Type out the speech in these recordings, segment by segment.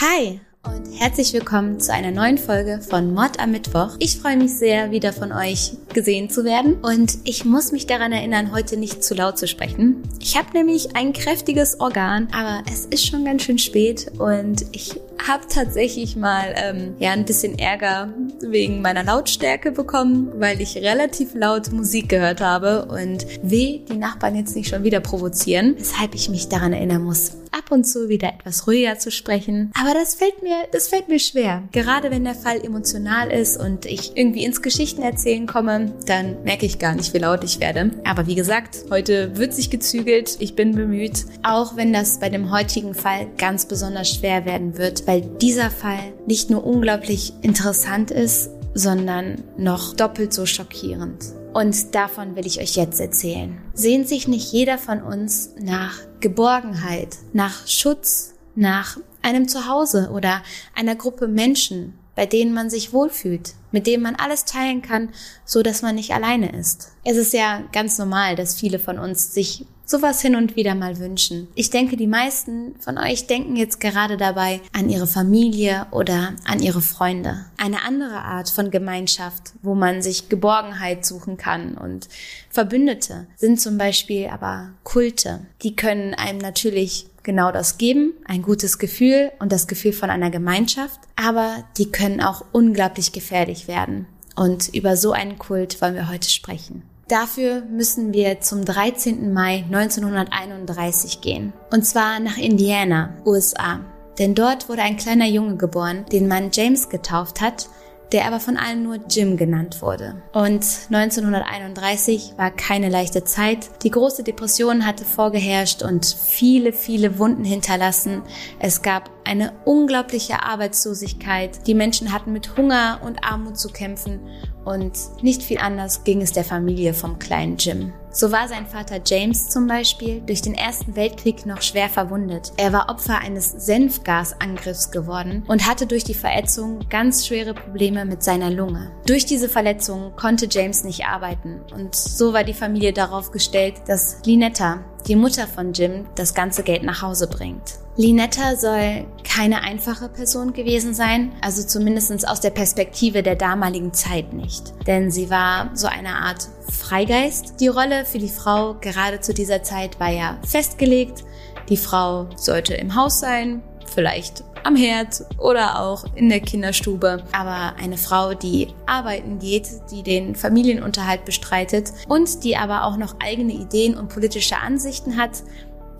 Hi und herzlich willkommen zu einer neuen Folge von Mord am Mittwoch. Ich freue mich sehr, wieder von euch gesehen zu werden und ich muss mich daran erinnern, heute nicht zu laut zu sprechen. Ich habe nämlich ein kräftiges Organ, aber es ist schon ganz schön spät und ich habe tatsächlich mal ähm, ja ein bisschen Ärger wegen meiner Lautstärke bekommen, weil ich relativ laut Musik gehört habe und weh, die Nachbarn jetzt nicht schon wieder provozieren, weshalb ich mich daran erinnern muss, ab und zu wieder etwas ruhiger zu sprechen. Aber das fällt mir, das fällt mir schwer. Gerade wenn der Fall emotional ist und ich irgendwie ins Geschichten erzählen komme, dann merke ich gar nicht, wie laut ich werde. Aber wie gesagt, heute wird sich gezügelt. Ich bin bemüht. Auch wenn das bei dem heutigen Fall ganz besonders schwer werden wird, weil dieser Fall nicht nur unglaublich interessant ist, sondern noch doppelt so schockierend. Und davon will ich euch jetzt erzählen. Sehnt sich nicht jeder von uns nach Geborgenheit, nach Schutz, nach einem Zuhause oder einer Gruppe Menschen, bei denen man sich wohlfühlt, mit denen man alles teilen kann, so dass man nicht alleine ist. Es ist ja ganz normal, dass viele von uns sich sowas hin und wieder mal wünschen. Ich denke, die meisten von euch denken jetzt gerade dabei an ihre Familie oder an ihre Freunde. Eine andere Art von Gemeinschaft, wo man sich Geborgenheit suchen kann und Verbündete sind zum Beispiel aber Kulte. Die können einem natürlich genau das geben, ein gutes Gefühl und das Gefühl von einer Gemeinschaft, aber die können auch unglaublich gefährlich werden. Und über so einen Kult wollen wir heute sprechen. Dafür müssen wir zum 13. Mai 1931 gehen. Und zwar nach Indiana, USA. Denn dort wurde ein kleiner Junge geboren, den man James getauft hat der aber von allen nur Jim genannt wurde. Und 1931 war keine leichte Zeit. Die große Depression hatte vorgeherrscht und viele, viele Wunden hinterlassen. Es gab eine unglaubliche Arbeitslosigkeit. Die Menschen hatten mit Hunger und Armut zu kämpfen und nicht viel anders ging es der Familie vom kleinen Jim. So war sein Vater James zum Beispiel durch den Ersten Weltkrieg noch schwer verwundet. Er war Opfer eines Senfgasangriffs geworden und hatte durch die Verätzung ganz schwere Probleme mit seiner Lunge. Durch diese Verletzung konnte James nicht arbeiten und so war die Familie darauf gestellt, dass Linetta, die Mutter von Jim, das ganze Geld nach Hause bringt. Linetta soll keine einfache Person gewesen sein, also zumindest aus der Perspektive der damaligen Zeit nicht. Denn sie war so eine Art Freigeist. Die Rolle für die Frau gerade zu dieser Zeit war ja festgelegt. Die Frau sollte im Haus sein, vielleicht am Herd oder auch in der Kinderstube. Aber eine Frau, die arbeiten geht, die den Familienunterhalt bestreitet und die aber auch noch eigene Ideen und politische Ansichten hat,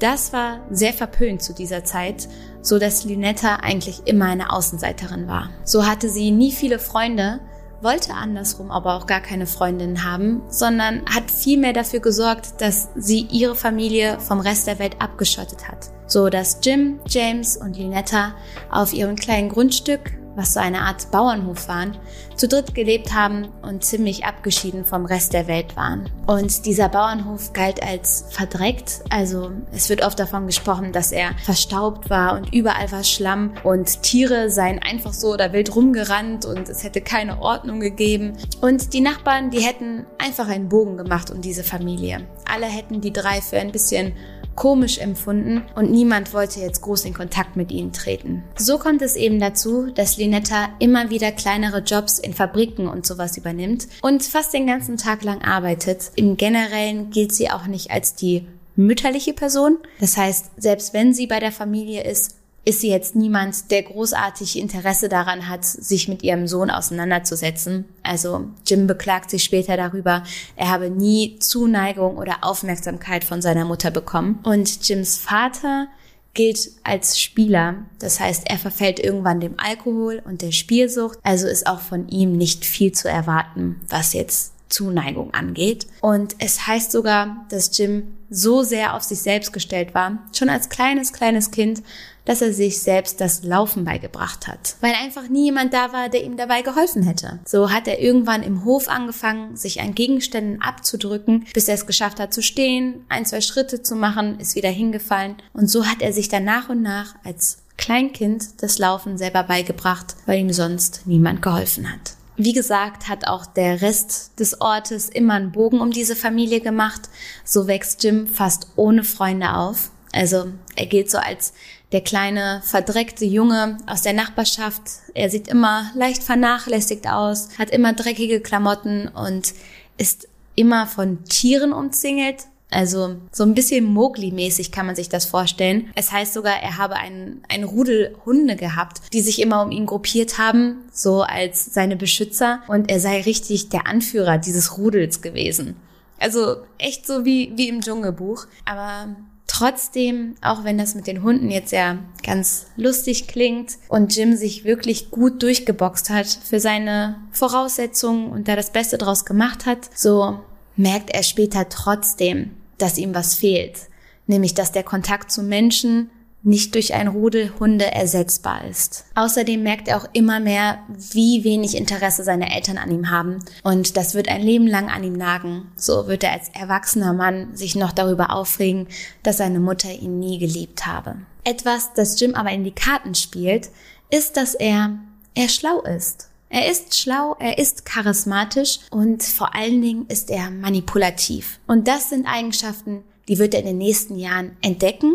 das war sehr verpönt zu dieser Zeit, so dass Linetta eigentlich immer eine Außenseiterin war. So hatte sie nie viele Freunde, wollte andersrum aber auch gar keine Freundin haben, sondern hat vielmehr dafür gesorgt, dass sie ihre Familie vom Rest der Welt abgeschottet hat. So dass Jim, James und Linetta auf ihrem kleinen Grundstück was so eine Art Bauernhof waren, zu dritt gelebt haben und ziemlich abgeschieden vom Rest der Welt waren. Und dieser Bauernhof galt als verdreckt, also es wird oft davon gesprochen, dass er verstaubt war und überall war Schlamm und Tiere seien einfach so oder wild rumgerannt und es hätte keine Ordnung gegeben. Und die Nachbarn, die hätten einfach einen Bogen gemacht um diese Familie. Alle hätten die drei für ein bisschen komisch empfunden und niemand wollte jetzt groß in Kontakt mit ihnen treten. So kommt es eben dazu, dass Linetta immer wieder kleinere Jobs in Fabriken und sowas übernimmt und fast den ganzen Tag lang arbeitet. Im Generellen gilt sie auch nicht als die mütterliche Person. Das heißt, selbst wenn sie bei der Familie ist, ist sie jetzt niemand, der großartig Interesse daran hat, sich mit ihrem Sohn auseinanderzusetzen. Also Jim beklagt sich später darüber, er habe nie Zuneigung oder Aufmerksamkeit von seiner Mutter bekommen. Und Jims Vater gilt als Spieler. Das heißt, er verfällt irgendwann dem Alkohol und der Spielsucht. Also ist auch von ihm nicht viel zu erwarten, was jetzt Zuneigung angeht. Und es heißt sogar, dass Jim so sehr auf sich selbst gestellt war, schon als kleines, kleines Kind, dass er sich selbst das Laufen beigebracht hat, weil einfach nie jemand da war, der ihm dabei geholfen hätte. So hat er irgendwann im Hof angefangen, sich an Gegenständen abzudrücken, bis er es geschafft hat zu stehen, ein, zwei Schritte zu machen, ist wieder hingefallen und so hat er sich dann nach und nach als Kleinkind das Laufen selber beigebracht, weil ihm sonst niemand geholfen hat. Wie gesagt, hat auch der Rest des Ortes immer einen Bogen um diese Familie gemacht. So wächst Jim fast ohne Freunde auf. Also er gilt so als der kleine verdreckte Junge aus der Nachbarschaft. Er sieht immer leicht vernachlässigt aus, hat immer dreckige Klamotten und ist immer von Tieren umzingelt. Also so ein bisschen Mowgli-mäßig kann man sich das vorstellen. Es heißt sogar, er habe einen, einen Rudel Hunde gehabt, die sich immer um ihn gruppiert haben, so als seine Beschützer. Und er sei richtig der Anführer dieses Rudels gewesen. Also echt so wie, wie im Dschungelbuch. Aber Trotzdem, auch wenn das mit den Hunden jetzt ja ganz lustig klingt und Jim sich wirklich gut durchgeboxt hat für seine Voraussetzungen und da das Beste draus gemacht hat, so merkt er später trotzdem, dass ihm was fehlt. Nämlich, dass der Kontakt zu Menschen nicht durch ein Rudel Hunde ersetzbar ist. Außerdem merkt er auch immer mehr, wie wenig Interesse seine Eltern an ihm haben. Und das wird ein Leben lang an ihm nagen. So wird er als erwachsener Mann sich noch darüber aufregen, dass seine Mutter ihn nie geliebt habe. Etwas, das Jim aber in die Karten spielt, ist, dass er, er schlau ist. Er ist schlau, er ist charismatisch und vor allen Dingen ist er manipulativ. Und das sind Eigenschaften, die wird er in den nächsten Jahren entdecken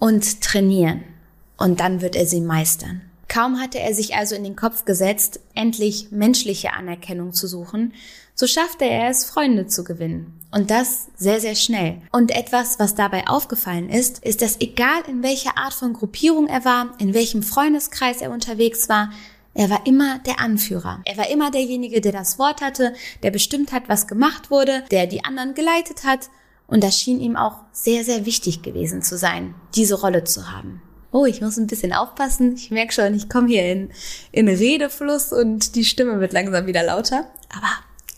und trainieren. Und dann wird er sie meistern. Kaum hatte er sich also in den Kopf gesetzt, endlich menschliche Anerkennung zu suchen, so schaffte er es, Freunde zu gewinnen. Und das sehr, sehr schnell. Und etwas, was dabei aufgefallen ist, ist, dass egal in welcher Art von Gruppierung er war, in welchem Freundeskreis er unterwegs war, er war immer der Anführer. Er war immer derjenige, der das Wort hatte, der bestimmt hat, was gemacht wurde, der die anderen geleitet hat und das schien ihm auch sehr, sehr wichtig gewesen zu sein, diese Rolle zu haben. Oh, ich muss ein bisschen aufpassen. Ich merke schon, ich komme hier in, in Redefluss und die Stimme wird langsam wieder lauter. Aber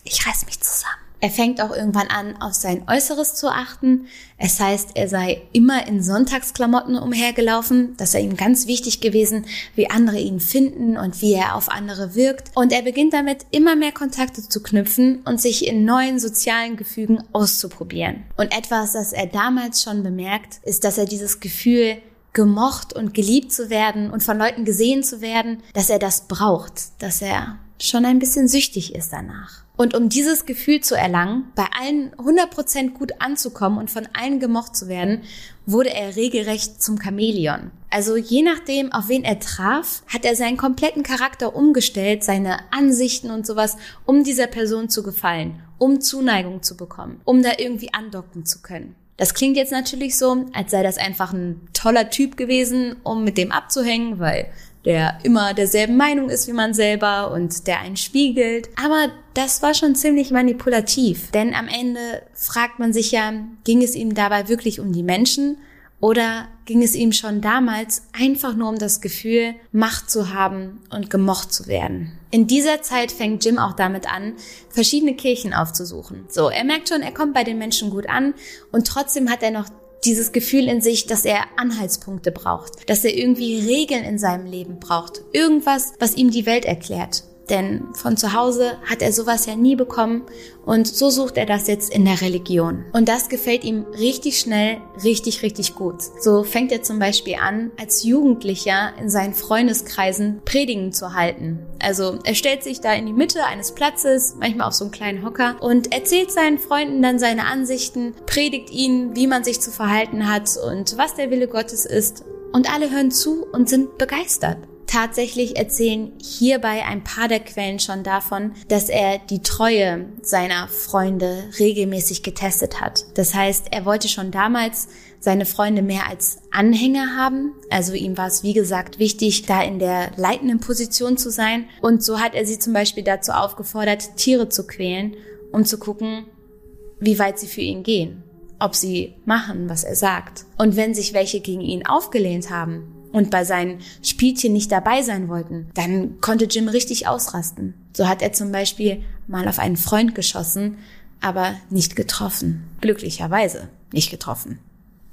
ich reiß mich zusammen. Er fängt auch irgendwann an, auf sein Äußeres zu achten. Es heißt, er sei immer in Sonntagsklamotten umhergelaufen. Das sei ihm ganz wichtig gewesen, wie andere ihn finden und wie er auf andere wirkt. Und er beginnt damit, immer mehr Kontakte zu knüpfen und sich in neuen sozialen Gefügen auszuprobieren. Und etwas, das er damals schon bemerkt, ist, dass er dieses Gefühl gemocht und geliebt zu werden und von Leuten gesehen zu werden, dass er das braucht, dass er schon ein bisschen süchtig ist danach. Und um dieses Gefühl zu erlangen, bei allen 100% gut anzukommen und von allen gemocht zu werden, wurde er regelrecht zum Chamäleon. Also je nachdem, auf wen er traf, hat er seinen kompletten Charakter umgestellt, seine Ansichten und sowas, um dieser Person zu gefallen, um Zuneigung zu bekommen, um da irgendwie andocken zu können. Das klingt jetzt natürlich so, als sei das einfach ein toller Typ gewesen, um mit dem abzuhängen, weil der immer derselben Meinung ist wie man selber und der einen spiegelt. Aber das war schon ziemlich manipulativ, denn am Ende fragt man sich ja, ging es ihm dabei wirklich um die Menschen oder ging es ihm schon damals einfach nur um das Gefühl, Macht zu haben und gemocht zu werden? In dieser Zeit fängt Jim auch damit an, verschiedene Kirchen aufzusuchen. So, er merkt schon, er kommt bei den Menschen gut an und trotzdem hat er noch dieses Gefühl in sich, dass er Anhaltspunkte braucht, dass er irgendwie Regeln in seinem Leben braucht, irgendwas, was ihm die Welt erklärt. Denn von zu Hause hat er sowas ja nie bekommen und so sucht er das jetzt in der Religion. Und das gefällt ihm richtig schnell, richtig, richtig gut. So fängt er zum Beispiel an, als Jugendlicher in seinen Freundeskreisen Predigen zu halten. Also er stellt sich da in die Mitte eines Platzes, manchmal auf so einen kleinen Hocker und erzählt seinen Freunden dann seine Ansichten, predigt ihnen, wie man sich zu verhalten hat und was der Wille Gottes ist. Und alle hören zu und sind begeistert. Tatsächlich erzählen hierbei ein paar der Quellen schon davon, dass er die Treue seiner Freunde regelmäßig getestet hat. Das heißt, er wollte schon damals seine Freunde mehr als Anhänger haben. Also ihm war es, wie gesagt, wichtig, da in der leitenden Position zu sein. Und so hat er sie zum Beispiel dazu aufgefordert, Tiere zu quälen, um zu gucken, wie weit sie für ihn gehen. Ob sie machen, was er sagt. Und wenn sich welche gegen ihn aufgelehnt haben, und bei seinen Spielchen nicht dabei sein wollten, dann konnte Jim richtig ausrasten. So hat er zum Beispiel mal auf einen Freund geschossen, aber nicht getroffen. Glücklicherweise nicht getroffen.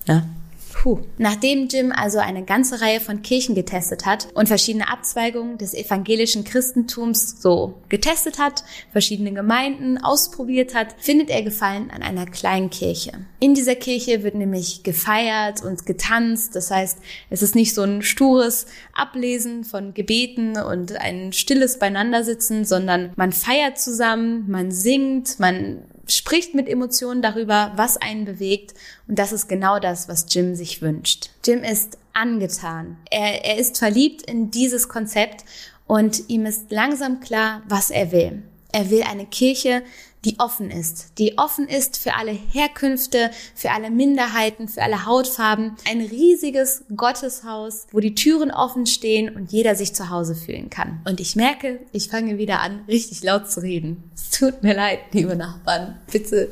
Ne? Puh. Nachdem Jim also eine ganze Reihe von Kirchen getestet hat und verschiedene Abzweigungen des evangelischen Christentums so getestet hat, verschiedene Gemeinden ausprobiert hat, findet er Gefallen an einer kleinen Kirche. In dieser Kirche wird nämlich gefeiert und getanzt. Das heißt, es ist nicht so ein stures Ablesen von Gebeten und ein stilles Beieinandersitzen, sondern man feiert zusammen, man singt, man spricht mit Emotionen darüber, was einen bewegt. Und das ist genau das, was Jim sich wünscht. Jim ist angetan. Er, er ist verliebt in dieses Konzept und ihm ist langsam klar, was er will. Er will eine Kirche, die offen ist, die offen ist für alle Herkünfte, für alle Minderheiten, für alle Hautfarben. Ein riesiges Gotteshaus, wo die Türen offen stehen und jeder sich zu Hause fühlen kann. Und ich merke, ich fange wieder an, richtig laut zu reden. Es tut mir leid, liebe Nachbarn. Bitte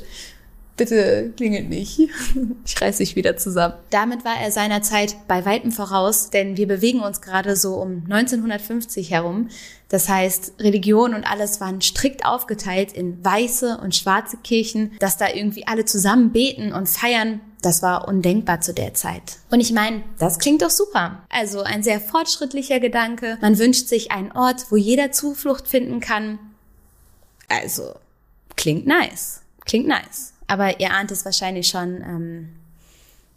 Bitte klingelt nicht. Ich reiß mich wieder zusammen. Damit war er seiner Zeit bei weitem voraus, denn wir bewegen uns gerade so um 1950 herum. Das heißt, Religion und alles waren strikt aufgeteilt in weiße und schwarze Kirchen, dass da irgendwie alle zusammen beten und feiern. Das war undenkbar zu der Zeit. Und ich meine, das klingt doch super. Also ein sehr fortschrittlicher Gedanke. Man wünscht sich einen Ort, wo jeder Zuflucht finden kann. Also, klingt nice. Klingt nice. Aber ihr ahnt es wahrscheinlich schon, ähm,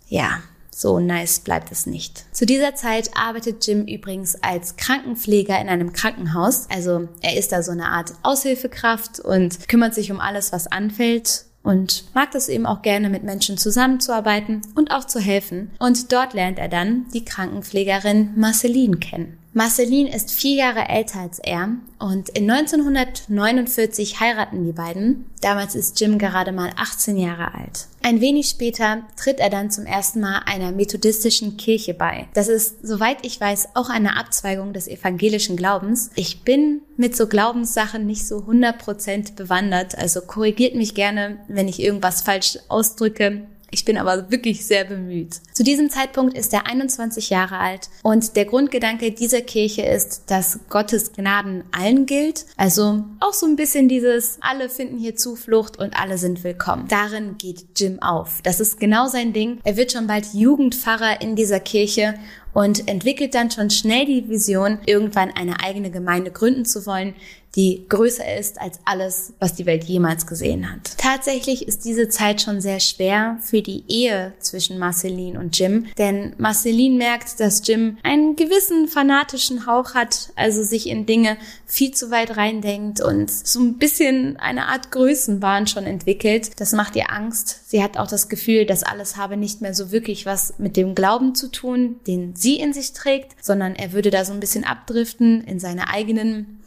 ja, so nice bleibt es nicht. Zu dieser Zeit arbeitet Jim übrigens als Krankenpfleger in einem Krankenhaus. Also er ist da so eine Art Aushilfekraft und kümmert sich um alles, was anfällt und mag es eben auch gerne, mit Menschen zusammenzuarbeiten und auch zu helfen. Und dort lernt er dann die Krankenpflegerin Marceline kennen. Marceline ist vier Jahre älter als er und in 1949 heiraten die beiden. Damals ist Jim gerade mal 18 Jahre alt. Ein wenig später tritt er dann zum ersten Mal einer methodistischen Kirche bei. Das ist, soweit ich weiß, auch eine Abzweigung des evangelischen Glaubens. Ich bin mit so Glaubenssachen nicht so 100% bewandert, also korrigiert mich gerne, wenn ich irgendwas falsch ausdrücke. Ich bin aber wirklich sehr bemüht. Zu diesem Zeitpunkt ist er 21 Jahre alt und der Grundgedanke dieser Kirche ist, dass Gottes Gnaden allen gilt. Also auch so ein bisschen dieses, alle finden hier Zuflucht und alle sind willkommen. Darin geht Jim auf. Das ist genau sein Ding. Er wird schon bald Jugendpfarrer in dieser Kirche und entwickelt dann schon schnell die Vision, irgendwann eine eigene Gemeinde gründen zu wollen, die größer ist als alles, was die Welt jemals gesehen hat. Tatsächlich ist diese Zeit schon sehr schwer für die Ehe zwischen Marceline und Jim, denn Marceline merkt, dass Jim einen gewissen fanatischen Hauch hat, also sich in Dinge viel zu weit reindenkt und so ein bisschen eine Art Größenwahn schon entwickelt. Das macht ihr Angst. Sie hat auch das Gefühl, dass alles habe nicht mehr so wirklich was mit dem Glauben zu tun, den sie in sich trägt, sondern er würde da so ein bisschen abdriften in seine eigenen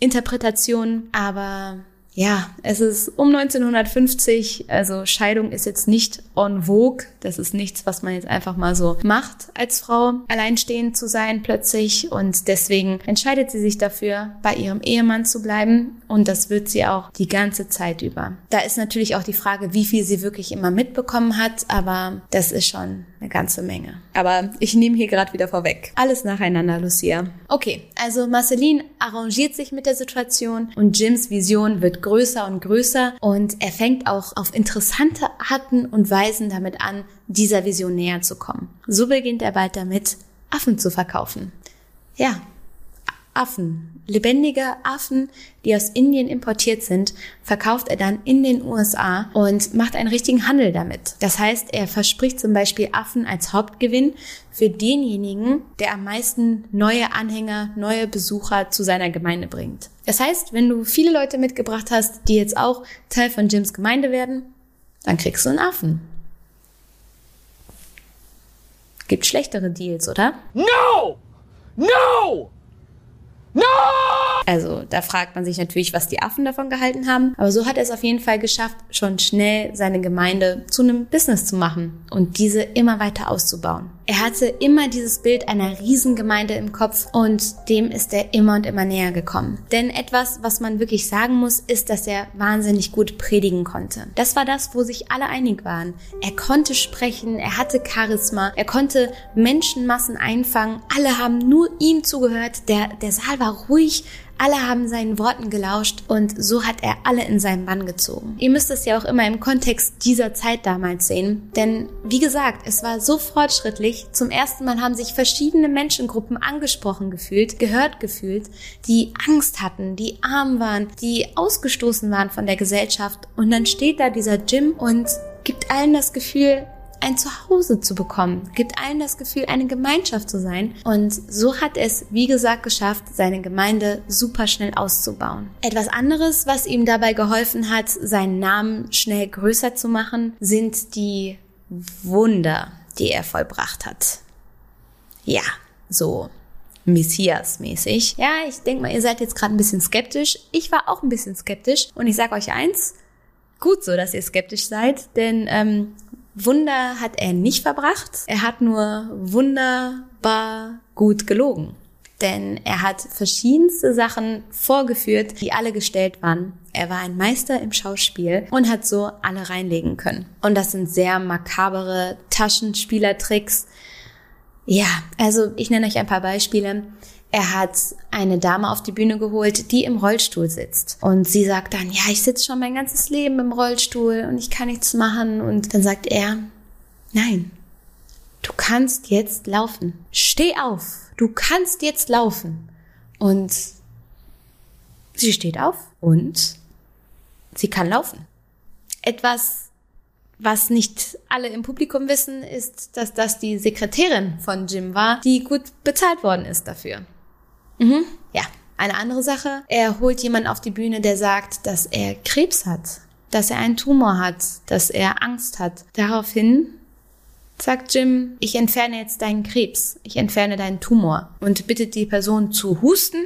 Interpretation, aber ja, es ist um 1950, also Scheidung ist jetzt nicht en vogue. Das ist nichts, was man jetzt einfach mal so macht als Frau, alleinstehend zu sein plötzlich. Und deswegen entscheidet sie sich dafür, bei ihrem Ehemann zu bleiben. Und das wird sie auch die ganze Zeit über. Da ist natürlich auch die Frage, wie viel sie wirklich immer mitbekommen hat, aber das ist schon eine ganze Menge. Aber ich nehme hier gerade wieder vorweg. Alles nacheinander, Lucia. Okay, also Marceline arrangiert sich mit der Situation und Jims Vision wird größer und größer und er fängt auch auf interessante Arten und Weisen damit an, dieser Vision näher zu kommen. So beginnt er bald damit, Affen zu verkaufen. Ja, Affen. Lebendige Affen, die aus Indien importiert sind, verkauft er dann in den USA und macht einen richtigen Handel damit. Das heißt, er verspricht zum Beispiel Affen als Hauptgewinn für denjenigen, der am meisten neue Anhänger, neue Besucher zu seiner Gemeinde bringt. Das heißt, wenn du viele Leute mitgebracht hast, die jetzt auch Teil von Jims Gemeinde werden, dann kriegst du einen Affen. Gibt schlechtere Deals, oder? No! No! No! Also da fragt man sich natürlich, was die Affen davon gehalten haben. Aber so hat er es auf jeden Fall geschafft, schon schnell seine Gemeinde zu einem Business zu machen und diese immer weiter auszubauen. Er hatte immer dieses Bild einer Riesengemeinde im Kopf und dem ist er immer und immer näher gekommen. Denn etwas, was man wirklich sagen muss, ist, dass er wahnsinnig gut predigen konnte. Das war das, wo sich alle einig waren. Er konnte sprechen, er hatte Charisma, er konnte Menschenmassen einfangen, alle haben nur ihm zugehört, der, der Saal war ruhig, alle haben seinen Worten gelauscht und so hat er alle in seinen Bann gezogen. Ihr müsst es ja auch immer im Kontext dieser Zeit damals sehen, denn wie gesagt, es war so fortschrittlich. Zum ersten Mal haben sich verschiedene Menschengruppen angesprochen gefühlt, gehört gefühlt, die Angst hatten, die arm waren, die ausgestoßen waren von der Gesellschaft und dann steht da dieser Jim und gibt allen das Gefühl, ein Zuhause zu bekommen, gibt allen das Gefühl, eine Gemeinschaft zu sein. Und so hat es, wie gesagt, geschafft, seine Gemeinde super schnell auszubauen. Etwas anderes, was ihm dabei geholfen hat, seinen Namen schnell größer zu machen, sind die Wunder, die er vollbracht hat. Ja, so Messias-mäßig. Ja, ich denke mal, ihr seid jetzt gerade ein bisschen skeptisch. Ich war auch ein bisschen skeptisch. Und ich sage euch eins, gut so, dass ihr skeptisch seid, denn ähm, Wunder hat er nicht verbracht. Er hat nur wunderbar gut gelogen. Denn er hat verschiedenste Sachen vorgeführt, die alle gestellt waren. Er war ein Meister im Schauspiel und hat so alle reinlegen können. Und das sind sehr makabere Taschenspielertricks. Ja, also ich nenne euch ein paar Beispiele. Er hat eine Dame auf die Bühne geholt, die im Rollstuhl sitzt. Und sie sagt dann, ja, ich sitze schon mein ganzes Leben im Rollstuhl und ich kann nichts machen. Und dann sagt er, nein, du kannst jetzt laufen. Steh auf, du kannst jetzt laufen. Und sie steht auf und sie kann laufen. Etwas, was nicht alle im Publikum wissen, ist, dass das die Sekretärin von Jim war, die gut bezahlt worden ist dafür. Mhm. Ja, eine andere Sache. Er holt jemanden auf die Bühne, der sagt, dass er Krebs hat, dass er einen Tumor hat, dass er Angst hat. Daraufhin sagt Jim, ich entferne jetzt deinen Krebs, ich entferne deinen Tumor und bittet die Person zu husten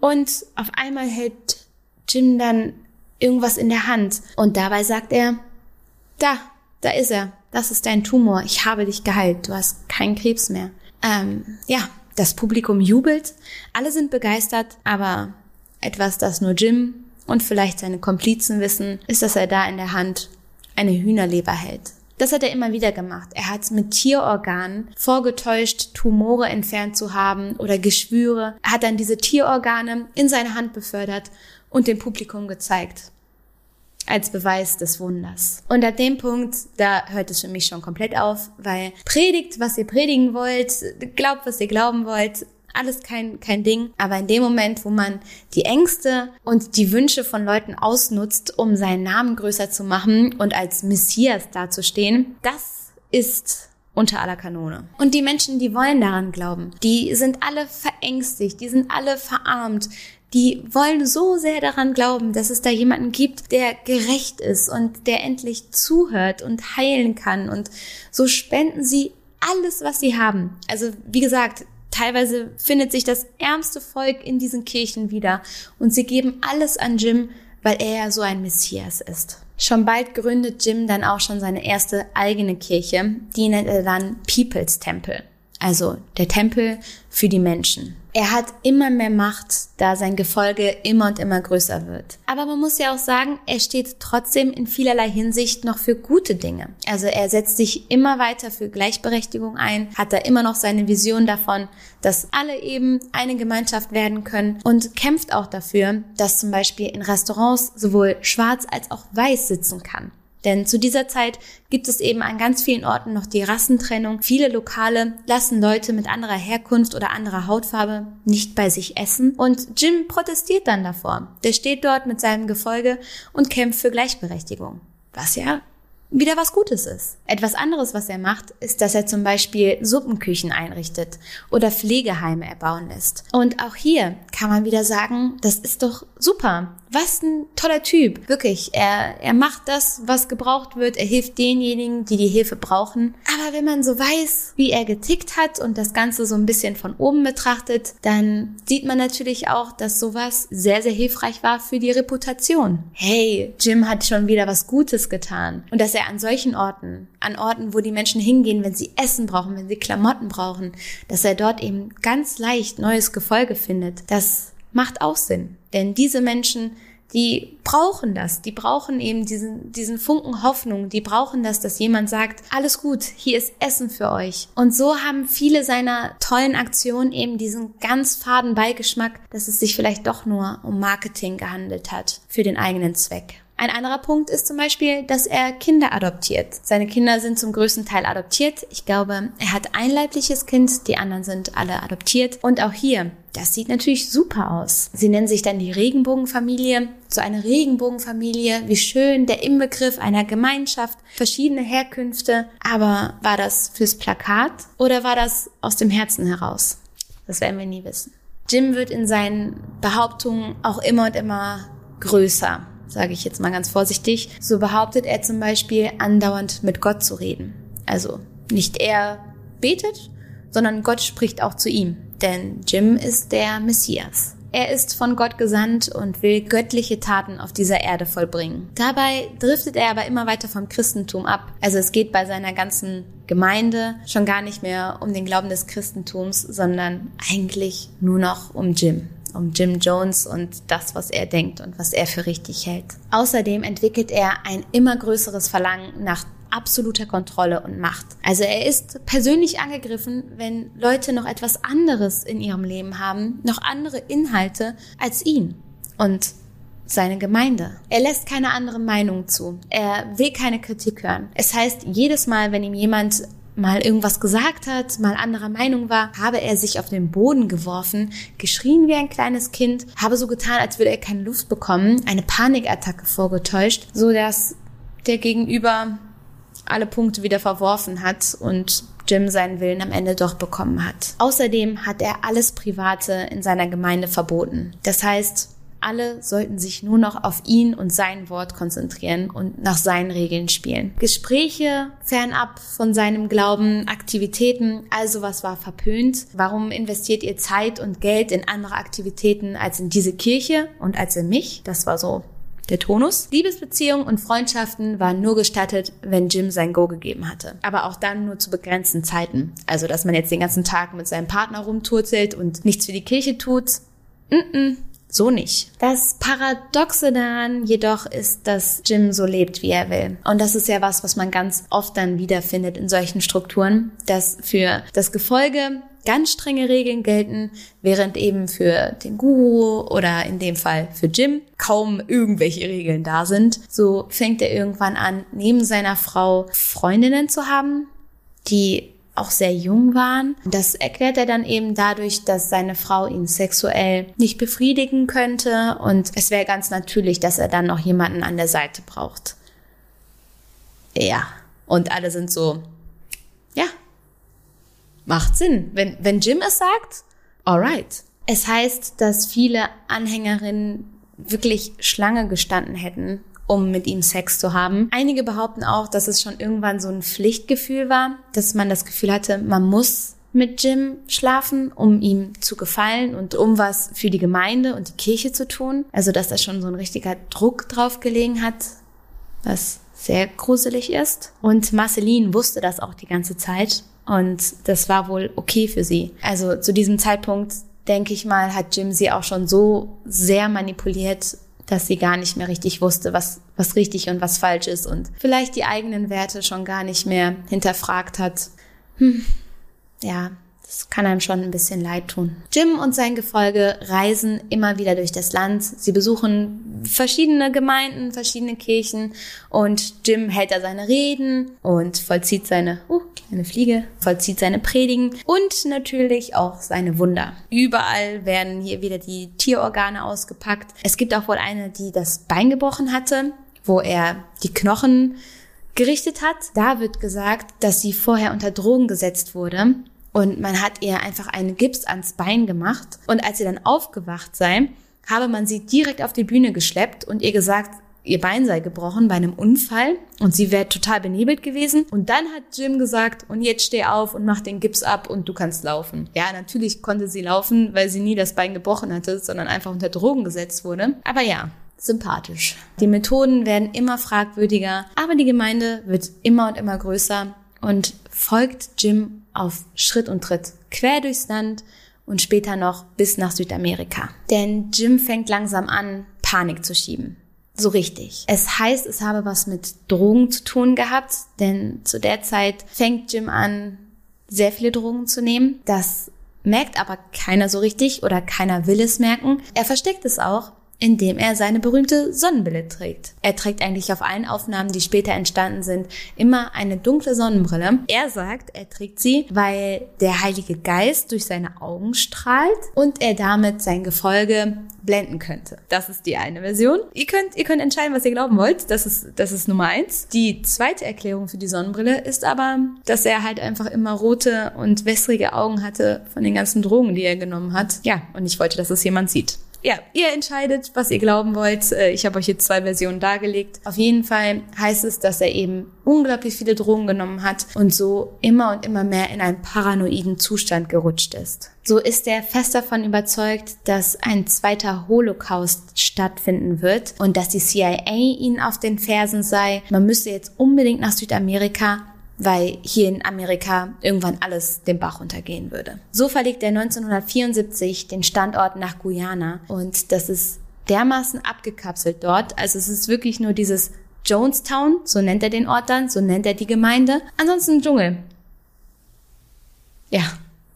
und auf einmal hält Jim dann irgendwas in der Hand und dabei sagt er, da, da ist er, das ist dein Tumor, ich habe dich geheilt, du hast keinen Krebs mehr. Ähm, ja, das Publikum jubelt, alle sind begeistert, aber etwas, das nur Jim und vielleicht seine Komplizen wissen, ist, dass er da in der Hand eine Hühnerleber hält. Das hat er immer wieder gemacht. Er hat mit Tierorganen vorgetäuscht, Tumore entfernt zu haben oder Geschwüre. Er hat dann diese Tierorgane in seine Hand befördert und dem Publikum gezeigt als Beweis des Wunders. Und ab dem Punkt, da hört es für mich schon komplett auf, weil predigt, was ihr predigen wollt, glaubt, was ihr glauben wollt, alles kein, kein Ding. Aber in dem Moment, wo man die Ängste und die Wünsche von Leuten ausnutzt, um seinen Namen größer zu machen und als Messias dazustehen, das ist unter aller Kanone. Und die Menschen, die wollen daran glauben, die sind alle verängstigt, die sind alle verarmt, die wollen so sehr daran glauben, dass es da jemanden gibt, der gerecht ist und der endlich zuhört und heilen kann. Und so spenden sie alles, was sie haben. Also wie gesagt, teilweise findet sich das ärmste Volk in diesen Kirchen wieder. Und sie geben alles an Jim, weil er ja so ein Messias ist. Schon bald gründet Jim dann auch schon seine erste eigene Kirche, die nennt er dann People's Temple, also der Tempel für die Menschen. Er hat immer mehr Macht, da sein Gefolge immer und immer größer wird. Aber man muss ja auch sagen, er steht trotzdem in vielerlei Hinsicht noch für gute Dinge. Also er setzt sich immer weiter für Gleichberechtigung ein, hat da immer noch seine Vision davon, dass alle eben eine Gemeinschaft werden können und kämpft auch dafür, dass zum Beispiel in Restaurants sowohl schwarz als auch weiß sitzen kann. Denn zu dieser Zeit gibt es eben an ganz vielen Orten noch die Rassentrennung. Viele Lokale lassen Leute mit anderer Herkunft oder anderer Hautfarbe nicht bei sich essen. Und Jim protestiert dann davor. Der steht dort mit seinem Gefolge und kämpft für Gleichberechtigung. Was ja wieder was Gutes ist. Etwas anderes, was er macht, ist, dass er zum Beispiel Suppenküchen einrichtet oder Pflegeheime erbauen lässt. Und auch hier kann man wieder sagen, das ist doch super. Was ein toller Typ. Wirklich, er, er macht das, was gebraucht wird. Er hilft denjenigen, die die Hilfe brauchen. Aber wenn man so weiß, wie er getickt hat und das Ganze so ein bisschen von oben betrachtet, dann sieht man natürlich auch, dass sowas sehr, sehr hilfreich war für die Reputation. Hey, Jim hat schon wieder was Gutes getan. Und dass er an solchen Orten, an Orten, wo die Menschen hingehen, wenn sie Essen brauchen, wenn sie Klamotten brauchen, dass er dort eben ganz leicht neues Gefolge findet, das macht auch Sinn. Denn diese Menschen, die brauchen das, die brauchen eben diesen, diesen Funken Hoffnung, die brauchen das, dass jemand sagt, alles gut, hier ist Essen für euch. Und so haben viele seiner tollen Aktionen eben diesen ganz faden Beigeschmack, dass es sich vielleicht doch nur um Marketing gehandelt hat für den eigenen Zweck. Ein anderer Punkt ist zum Beispiel, dass er Kinder adoptiert. Seine Kinder sind zum größten Teil adoptiert. Ich glaube, er hat ein leibliches Kind, die anderen sind alle adoptiert. Und auch hier, das sieht natürlich super aus. Sie nennen sich dann die Regenbogenfamilie. So eine Regenbogenfamilie, wie schön, der Inbegriff einer Gemeinschaft, verschiedene Herkünfte. Aber war das fürs Plakat oder war das aus dem Herzen heraus? Das werden wir nie wissen. Jim wird in seinen Behauptungen auch immer und immer größer sage ich jetzt mal ganz vorsichtig. So behauptet er zum Beispiel andauernd mit Gott zu reden. Also nicht er betet, sondern Gott spricht auch zu ihm. Denn Jim ist der Messias. Er ist von Gott gesandt und will göttliche Taten auf dieser Erde vollbringen. Dabei driftet er aber immer weiter vom Christentum ab. Also es geht bei seiner ganzen Gemeinde schon gar nicht mehr um den Glauben des Christentums, sondern eigentlich nur noch um Jim um Jim Jones und das, was er denkt und was er für richtig hält. Außerdem entwickelt er ein immer größeres Verlangen nach absoluter Kontrolle und Macht. Also er ist persönlich angegriffen, wenn Leute noch etwas anderes in ihrem Leben haben, noch andere Inhalte als ihn und seine Gemeinde. Er lässt keine andere Meinung zu. Er will keine Kritik hören. Es heißt, jedes Mal, wenn ihm jemand mal irgendwas gesagt hat, mal anderer Meinung war, habe er sich auf den Boden geworfen, geschrien wie ein kleines Kind, habe so getan, als würde er keine Luft bekommen, eine Panikattacke vorgetäuscht, so dass der Gegenüber alle Punkte wieder verworfen hat und Jim seinen Willen am Ende doch bekommen hat. Außerdem hat er alles Private in seiner Gemeinde verboten. Das heißt, alle sollten sich nur noch auf ihn und sein Wort konzentrieren und nach seinen Regeln spielen. Gespräche fernab von seinem Glauben, Aktivitäten, also was war verpönt? Warum investiert ihr Zeit und Geld in andere Aktivitäten als in diese Kirche und als in mich? Das war so der Tonus. Liebesbeziehungen und Freundschaften waren nur gestattet, wenn Jim sein Go gegeben hatte. Aber auch dann nur zu begrenzten Zeiten. Also, dass man jetzt den ganzen Tag mit seinem Partner rumturzelt und nichts für die Kirche tut. Mm -mm, so nicht. Das Paradoxe daran jedoch ist, dass Jim so lebt, wie er will. Und das ist ja was, was man ganz oft dann wiederfindet in solchen Strukturen, dass für das Gefolge ganz strenge Regeln gelten, während eben für den Guru oder in dem Fall für Jim kaum irgendwelche Regeln da sind. So fängt er irgendwann an, neben seiner Frau Freundinnen zu haben, die auch sehr jung waren. Das erklärt er dann eben dadurch, dass seine Frau ihn sexuell nicht befriedigen könnte und es wäre ganz natürlich, dass er dann noch jemanden an der Seite braucht. Ja, und alle sind so, ja, macht Sinn. Wenn, wenn Jim es sagt, alright. Es heißt, dass viele Anhängerinnen wirklich Schlange gestanden hätten, um mit ihm Sex zu haben. Einige behaupten auch, dass es schon irgendwann so ein Pflichtgefühl war, dass man das Gefühl hatte, man muss mit Jim schlafen, um ihm zu gefallen und um was für die Gemeinde und die Kirche zu tun. Also, dass da schon so ein richtiger Druck drauf gelegen hat, was sehr gruselig ist. Und Marceline wusste das auch die ganze Zeit und das war wohl okay für sie. Also zu diesem Zeitpunkt denke ich mal, hat Jim sie auch schon so sehr manipuliert, dass sie gar nicht mehr richtig wusste, was, was richtig und was falsch ist und vielleicht die eigenen Werte schon gar nicht mehr hinterfragt hat. Hm. Ja, das kann einem schon ein bisschen leid tun. Jim und sein Gefolge reisen immer wieder durch das Land. Sie besuchen verschiedene Gemeinden, verschiedene Kirchen und Jim hält da seine Reden und vollzieht seine, uh, kleine Fliege, vollzieht seine Predigen und natürlich auch seine Wunder. Überall werden hier wieder die Tierorgane ausgepackt. Es gibt auch wohl eine, die das Bein gebrochen hatte, wo er die Knochen gerichtet hat. Da wird gesagt, dass sie vorher unter Drogen gesetzt wurde und man hat ihr einfach einen Gips ans Bein gemacht. Und als sie dann aufgewacht sei, habe man sie direkt auf die Bühne geschleppt und ihr gesagt, ihr Bein sei gebrochen bei einem Unfall und sie wäre total benebelt gewesen. Und dann hat Jim gesagt, und jetzt steh auf und mach den Gips ab und du kannst laufen. Ja, natürlich konnte sie laufen, weil sie nie das Bein gebrochen hatte, sondern einfach unter Drogen gesetzt wurde. Aber ja, sympathisch. Die Methoden werden immer fragwürdiger, aber die Gemeinde wird immer und immer größer und folgt Jim auf Schritt und Tritt quer durchs Land und später noch bis nach Südamerika. Denn Jim fängt langsam an, Panik zu schieben. So richtig. Es heißt, es habe was mit Drogen zu tun gehabt, denn zu der Zeit fängt Jim an, sehr viele Drogen zu nehmen. Das merkt aber keiner so richtig oder keiner will es merken. Er versteckt es auch, indem er seine berühmte Sonnenbrille trägt. Er trägt eigentlich auf allen Aufnahmen, die später entstanden sind, immer eine dunkle Sonnenbrille. Er sagt, er trägt sie, weil der Heilige Geist durch seine Augen strahlt und er damit sein Gefolge blenden könnte. Das ist die eine Version. Ihr könnt, ihr könnt entscheiden, was ihr glauben wollt. Das ist, das ist Nummer eins. Die zweite Erklärung für die Sonnenbrille ist aber, dass er halt einfach immer rote und wässrige Augen hatte von den ganzen Drogen, die er genommen hat. Ja, und ich wollte, dass es jemand sieht ja, ihr entscheidet, was ihr glauben wollt. Äh, ich habe euch jetzt zwei Versionen dargelegt. Auf jeden Fall heißt es, dass er eben unglaublich viele Drogen genommen hat und so immer und immer mehr in einen paranoiden Zustand gerutscht ist. So ist er fest davon überzeugt, dass ein zweiter Holocaust stattfinden wird und dass die CIA ihn auf den Fersen sei. Man müsste jetzt unbedingt nach Südamerika weil hier in Amerika irgendwann alles den Bach untergehen würde. So verlegt er 1974 den Standort nach Guyana und das ist dermaßen abgekapselt dort. Also es ist wirklich nur dieses Jonestown, so nennt er den Ort dann, so nennt er die Gemeinde. Ansonsten Dschungel. Ja,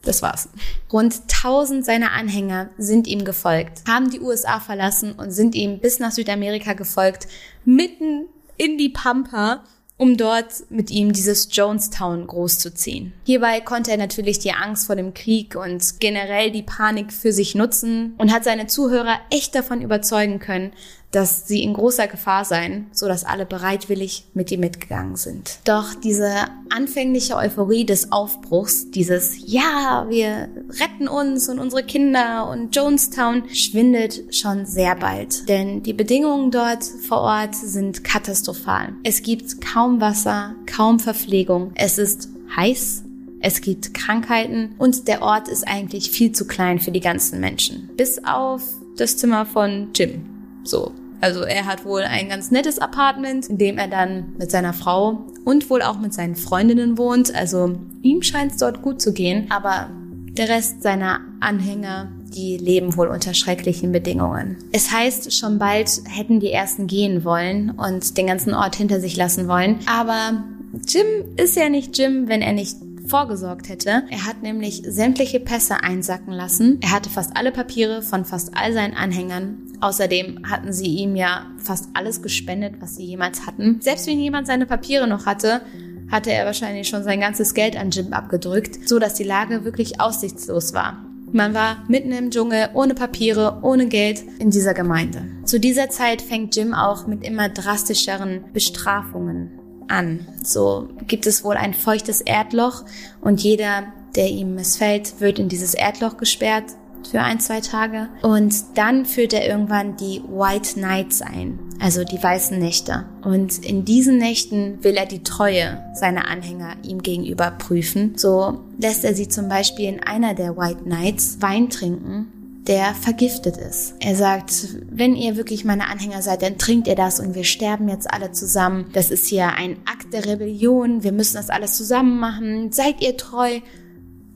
das war's. Rund 1000 seiner Anhänger sind ihm gefolgt, haben die USA verlassen und sind ihm bis nach Südamerika gefolgt, mitten in die Pampa um dort mit ihm dieses Jonestown großzuziehen. Hierbei konnte er natürlich die Angst vor dem Krieg und generell die Panik für sich nutzen und hat seine Zuhörer echt davon überzeugen können, dass sie in großer Gefahr seien, so dass alle bereitwillig mit ihm mitgegangen sind. Doch diese anfängliche Euphorie des Aufbruchs, dieses Ja, wir retten uns und unsere Kinder und Jonestown schwindet schon sehr bald, denn die Bedingungen dort vor Ort sind katastrophal. Es gibt kaum Wasser, kaum Verpflegung, es ist heiß, es gibt Krankheiten und der Ort ist eigentlich viel zu klein für die ganzen Menschen. Bis auf das Zimmer von Jim. So. Also er hat wohl ein ganz nettes Apartment, in dem er dann mit seiner Frau und wohl auch mit seinen Freundinnen wohnt. Also ihm scheint es dort gut zu gehen, aber der Rest seiner Anhänger, die leben wohl unter schrecklichen Bedingungen. Es heißt, schon bald hätten die ersten gehen wollen und den ganzen Ort hinter sich lassen wollen. Aber Jim ist ja nicht Jim, wenn er nicht vorgesorgt hätte. Er hat nämlich sämtliche Pässe einsacken lassen. Er hatte fast alle Papiere von fast all seinen Anhängern. Außerdem hatten sie ihm ja fast alles gespendet, was sie jemals hatten. Selbst wenn jemand seine Papiere noch hatte, hatte er wahrscheinlich schon sein ganzes Geld an Jim abgedrückt, so dass die Lage wirklich aussichtslos war. Man war mitten im Dschungel, ohne Papiere, ohne Geld in dieser Gemeinde. Zu dieser Zeit fängt Jim auch mit immer drastischeren Bestrafungen an. So gibt es wohl ein feuchtes Erdloch und jeder, der ihm missfällt, wird in dieses Erdloch gesperrt für ein, zwei Tage. Und dann führt er irgendwann die White Nights ein, also die weißen Nächte. Und in diesen Nächten will er die Treue seiner Anhänger ihm gegenüber prüfen. So lässt er sie zum Beispiel in einer der White Nights Wein trinken der vergiftet ist. Er sagt, wenn ihr wirklich meine Anhänger seid, dann trinkt ihr das und wir sterben jetzt alle zusammen. Das ist hier ein Akt der Rebellion. Wir müssen das alles zusammen machen. Seid ihr treu?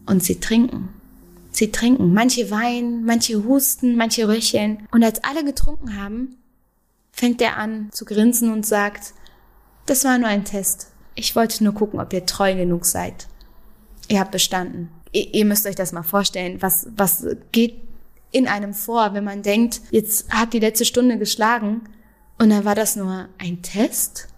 Und sie trinken. Sie trinken. Manche weinen, manche husten, manche röcheln. Und als alle getrunken haben, fängt er an zu grinsen und sagt, das war nur ein Test. Ich wollte nur gucken, ob ihr treu genug seid. Ihr habt bestanden. Ihr, ihr müsst euch das mal vorstellen. Was, was geht in einem vor, wenn man denkt, jetzt hat die letzte Stunde geschlagen und dann war das nur ein Test?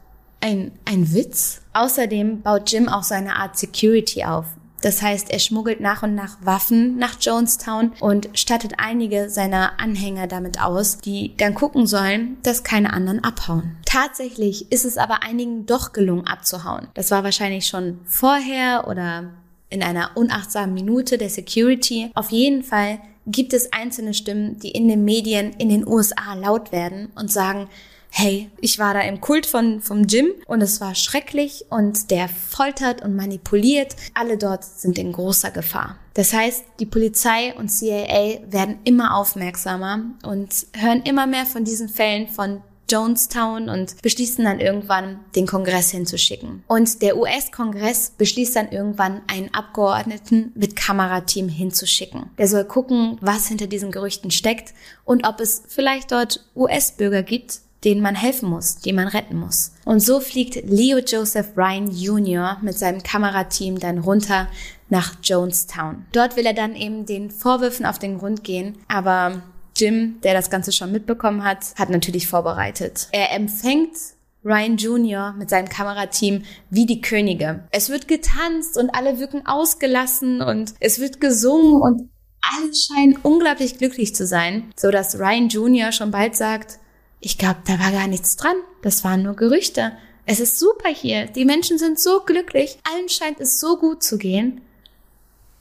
Ein, ein Witz? Außerdem baut Jim auch seine Art Security auf. Das heißt, er schmuggelt nach und nach Waffen nach Jonestown und stattet einige seiner Anhänger damit aus, die dann gucken sollen, dass keine anderen abhauen. Tatsächlich ist es aber einigen doch gelungen abzuhauen. Das war wahrscheinlich schon vorher oder in einer unachtsamen Minute der Security. Auf jeden Fall gibt es einzelne Stimmen, die in den Medien in den USA laut werden und sagen, hey, ich war da im Kult von, vom Jim und es war schrecklich und der foltert und manipuliert. Alle dort sind in großer Gefahr. Das heißt, die Polizei und CIA werden immer aufmerksamer und hören immer mehr von diesen Fällen von Jonestown und beschließen dann irgendwann, den Kongress hinzuschicken. Und der US-Kongress beschließt dann irgendwann, einen Abgeordneten mit Kamerateam hinzuschicken. Der soll gucken, was hinter diesen Gerüchten steckt und ob es vielleicht dort US-Bürger gibt, denen man helfen muss, die man retten muss. Und so fliegt Leo Joseph Ryan Jr. mit seinem Kamerateam dann runter nach Jonestown. Dort will er dann eben den Vorwürfen auf den Grund gehen, aber Jim, der das Ganze schon mitbekommen hat, hat natürlich vorbereitet. Er empfängt Ryan Jr. mit seinem Kamerateam wie die Könige. Es wird getanzt und alle wirken ausgelassen und es wird gesungen und alle scheinen unglaublich glücklich zu sein, so dass Ryan Jr. schon bald sagt, ich glaube, da war gar nichts dran. Das waren nur Gerüchte. Es ist super hier. Die Menschen sind so glücklich. Allen scheint es so gut zu gehen.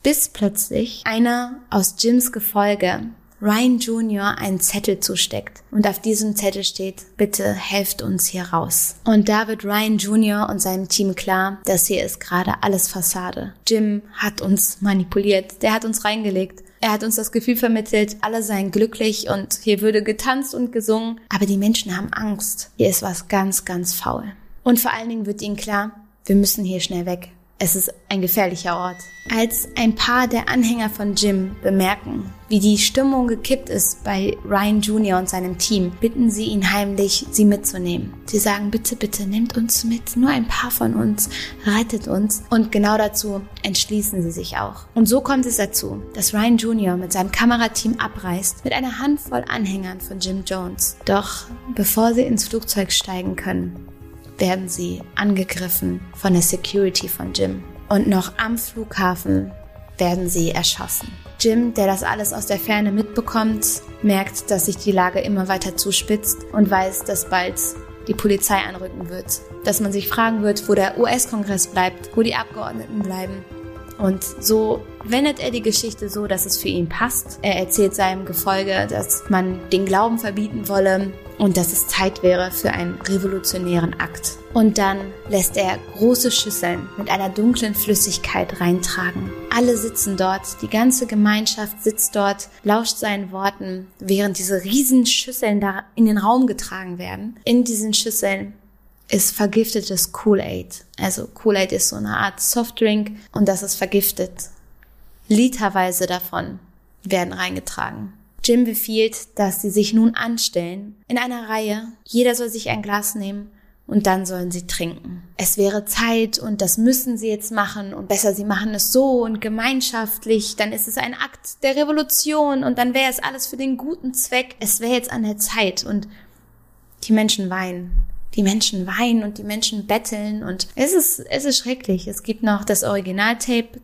Bis plötzlich einer aus Jims Gefolge Ryan Jr. einen Zettel zusteckt. Und auf diesem Zettel steht, bitte helft uns hier raus. Und da wird Ryan Jr. und seinem Team klar, das hier ist gerade alles Fassade. Jim hat uns manipuliert. Der hat uns reingelegt. Er hat uns das Gefühl vermittelt, alle seien glücklich und hier würde getanzt und gesungen. Aber die Menschen haben Angst. Hier ist was ganz, ganz faul. Und vor allen Dingen wird ihnen klar, wir müssen hier schnell weg. Es ist ein gefährlicher Ort. Als ein paar der Anhänger von Jim bemerken, wie die Stimmung gekippt ist bei Ryan Jr. und seinem Team, bitten sie ihn heimlich, sie mitzunehmen. Sie sagen, bitte, bitte, nehmt uns mit, nur ein paar von uns, rettet uns. Und genau dazu entschließen sie sich auch. Und so kommt es dazu, dass Ryan Jr. mit seinem Kamerateam abreist, mit einer Handvoll Anhängern von Jim Jones. Doch bevor sie ins Flugzeug steigen können, werden sie angegriffen von der Security von Jim. Und noch am Flughafen werden sie erschossen. Jim, der das alles aus der Ferne mitbekommt, merkt, dass sich die Lage immer weiter zuspitzt und weiß, dass bald die Polizei anrücken wird. Dass man sich fragen wird, wo der US-Kongress bleibt, wo die Abgeordneten bleiben. Und so wendet er die Geschichte so, dass es für ihn passt. Er erzählt seinem Gefolge, dass man den Glauben verbieten wolle, und dass es Zeit wäre für einen revolutionären Akt. Und dann lässt er große Schüsseln mit einer dunklen Flüssigkeit reintragen. Alle sitzen dort, die ganze Gemeinschaft sitzt dort, lauscht seinen Worten, während diese riesen Schüsseln da in den Raum getragen werden. In diesen Schüsseln ist vergiftetes Kool-Aid. Also Kool-Aid ist so eine Art Softdrink und das ist vergiftet. Literweise davon werden reingetragen. Jim befiehlt, dass sie sich nun anstellen, in einer Reihe. Jeder soll sich ein Glas nehmen und dann sollen sie trinken. Es wäre Zeit und das müssen sie jetzt machen und besser sie machen es so und gemeinschaftlich, dann ist es ein Akt der Revolution und dann wäre es alles für den guten Zweck. Es wäre jetzt an der Zeit und die Menschen weinen. Die Menschen weinen und die Menschen betteln und es ist, es ist schrecklich. Es gibt noch das Originaltape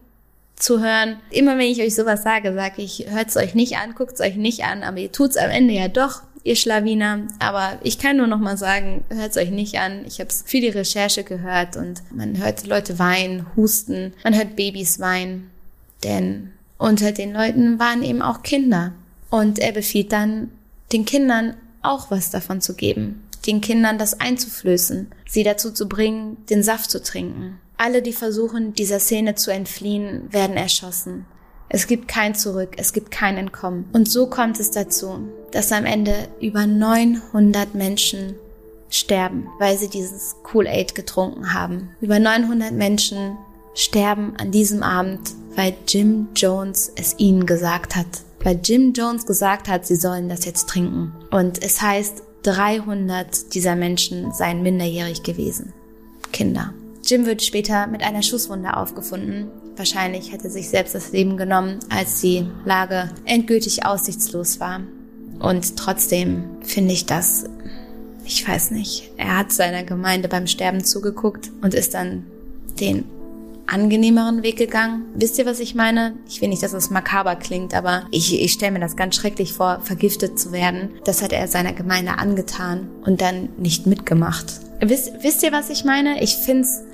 zu hören. Immer wenn ich euch sowas sage, sage ich, hört es euch nicht an, guckt es euch nicht an, aber ihr tut's am Ende ja doch, ihr Schlawiner. Aber ich kann nur noch mal sagen, hört es euch nicht an. Ich habe viel die Recherche gehört und man hört Leute weinen, husten, man hört Babys weinen, denn unter den Leuten waren eben auch Kinder. Und er befiehlt dann, den Kindern auch was davon zu geben, den Kindern das einzuflößen, sie dazu zu bringen, den Saft zu trinken. Alle, die versuchen, dieser Szene zu entfliehen, werden erschossen. Es gibt kein Zurück, es gibt kein Entkommen. Und so kommt es dazu, dass am Ende über 900 Menschen sterben, weil sie dieses Kool-Aid getrunken haben. Über 900 Menschen sterben an diesem Abend, weil Jim Jones es ihnen gesagt hat. Weil Jim Jones gesagt hat, sie sollen das jetzt trinken. Und es heißt, 300 dieser Menschen seien minderjährig gewesen. Kinder. Jim wird später mit einer Schusswunde aufgefunden. Wahrscheinlich hätte sich selbst das Leben genommen, als die Lage endgültig aussichtslos war. Und trotzdem finde ich das, ich weiß nicht, er hat seiner Gemeinde beim Sterben zugeguckt und ist dann den angenehmeren Weg gegangen. Wisst ihr, was ich meine? Ich will nicht, dass das makaber klingt, aber ich, ich stelle mir das ganz schrecklich vor, vergiftet zu werden. Das hat er seiner Gemeinde angetan und dann nicht mitgemacht. Wisst, wisst ihr, was ich meine? Ich find's ah,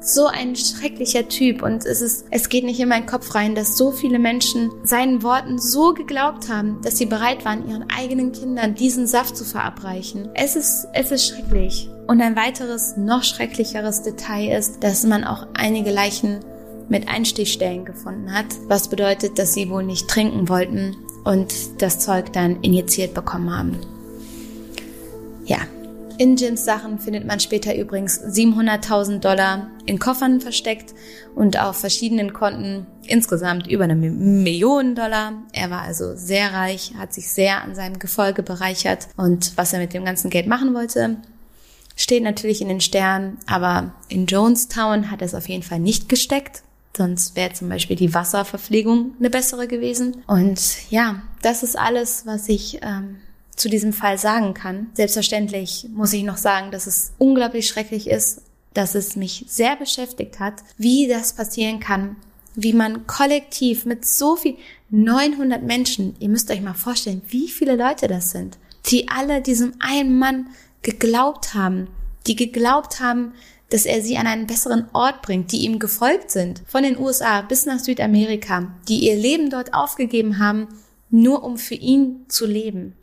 so ein schrecklicher Typ und es ist, es geht nicht in meinen Kopf rein, dass so viele Menschen seinen Worten so geglaubt haben, dass sie bereit waren, ihren eigenen Kindern diesen Saft zu verabreichen. Es ist, es ist schrecklich. Und ein weiteres, noch schrecklicheres Detail ist, dass man auch einige Leichen mit Einstichstellen gefunden hat, was bedeutet, dass sie wohl nicht trinken wollten und das Zeug dann injiziert bekommen haben. Ja, in Jims Sachen findet man später übrigens 700.000 Dollar in Koffern versteckt und auf verschiedenen Konten insgesamt über eine Million Dollar. Er war also sehr reich, hat sich sehr an seinem Gefolge bereichert und was er mit dem ganzen Geld machen wollte, steht natürlich in den Sternen, aber in Jonestown hat er es auf jeden Fall nicht gesteckt. Sonst wäre zum Beispiel die Wasserverpflegung eine bessere gewesen. Und ja, das ist alles, was ich ähm, zu diesem Fall sagen kann. Selbstverständlich muss ich noch sagen, dass es unglaublich schrecklich ist, dass es mich sehr beschäftigt hat, wie das passieren kann, wie man kollektiv mit so viel 900 Menschen, ihr müsst euch mal vorstellen, wie viele Leute das sind, die alle diesem einen Mann geglaubt haben, die geglaubt haben, dass er sie an einen besseren Ort bringt, die ihm gefolgt sind, von den USA bis nach Südamerika, die ihr Leben dort aufgegeben haben, nur um für ihn zu leben.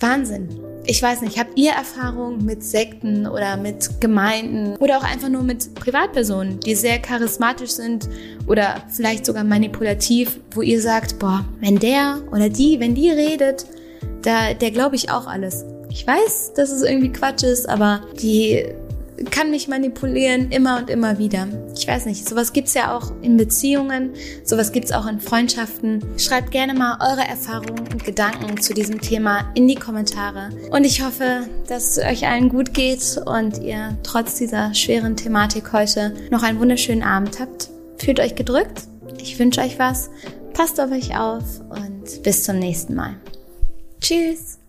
Wahnsinn. Ich weiß nicht, habt ihr Erfahrungen mit Sekten oder mit Gemeinden oder auch einfach nur mit Privatpersonen, die sehr charismatisch sind oder vielleicht sogar manipulativ, wo ihr sagt, boah, wenn der oder die, wenn die redet, da, der glaube ich auch alles. Ich weiß, dass es irgendwie Quatsch ist, aber die kann mich manipulieren immer und immer wieder. Ich weiß nicht, sowas gibt's ja auch in Beziehungen, sowas gibt's auch in Freundschaften. Schreibt gerne mal eure Erfahrungen und Gedanken zu diesem Thema in die Kommentare. Und ich hoffe, dass es euch allen gut geht und ihr trotz dieser schweren Thematik heute noch einen wunderschönen Abend habt. Fühlt euch gedrückt. Ich wünsche euch was. Passt auf euch auf und bis zum nächsten Mal. Tschüss.